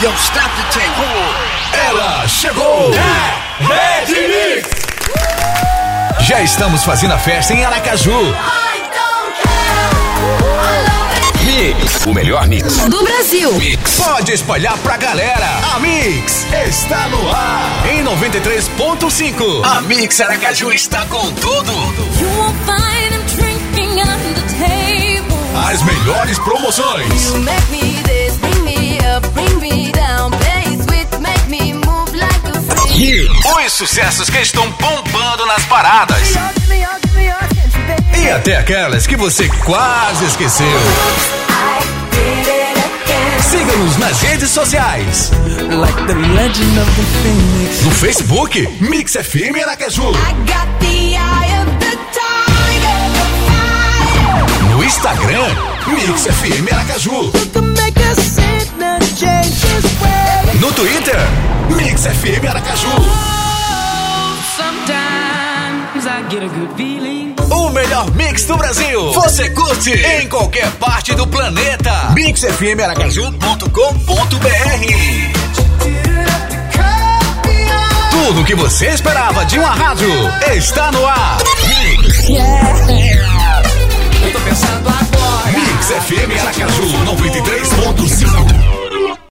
Yo, stop the tape. Ela chegou! É Red Mix! Já estamos fazendo a festa em Aracaju. Mix, o melhor mix do Brasil. Mix. Pode espalhar pra galera. A Mix está no ar em 93.5. A Mix Aracaju está com tudo. As melhores promoções. Os sucessos que estão bombando nas paradas. E até aquelas que você quase esqueceu. Siga-nos nas redes sociais. No Facebook, Mix FM Aracaju. No Instagram, Mix FM Aracaju. Mix FM Aracaju. O melhor mix do Brasil. Você curte em qualquer parte do planeta. MixFMAracaju.com.br Tudo o que você esperava de uma rádio está no ar. Mix FM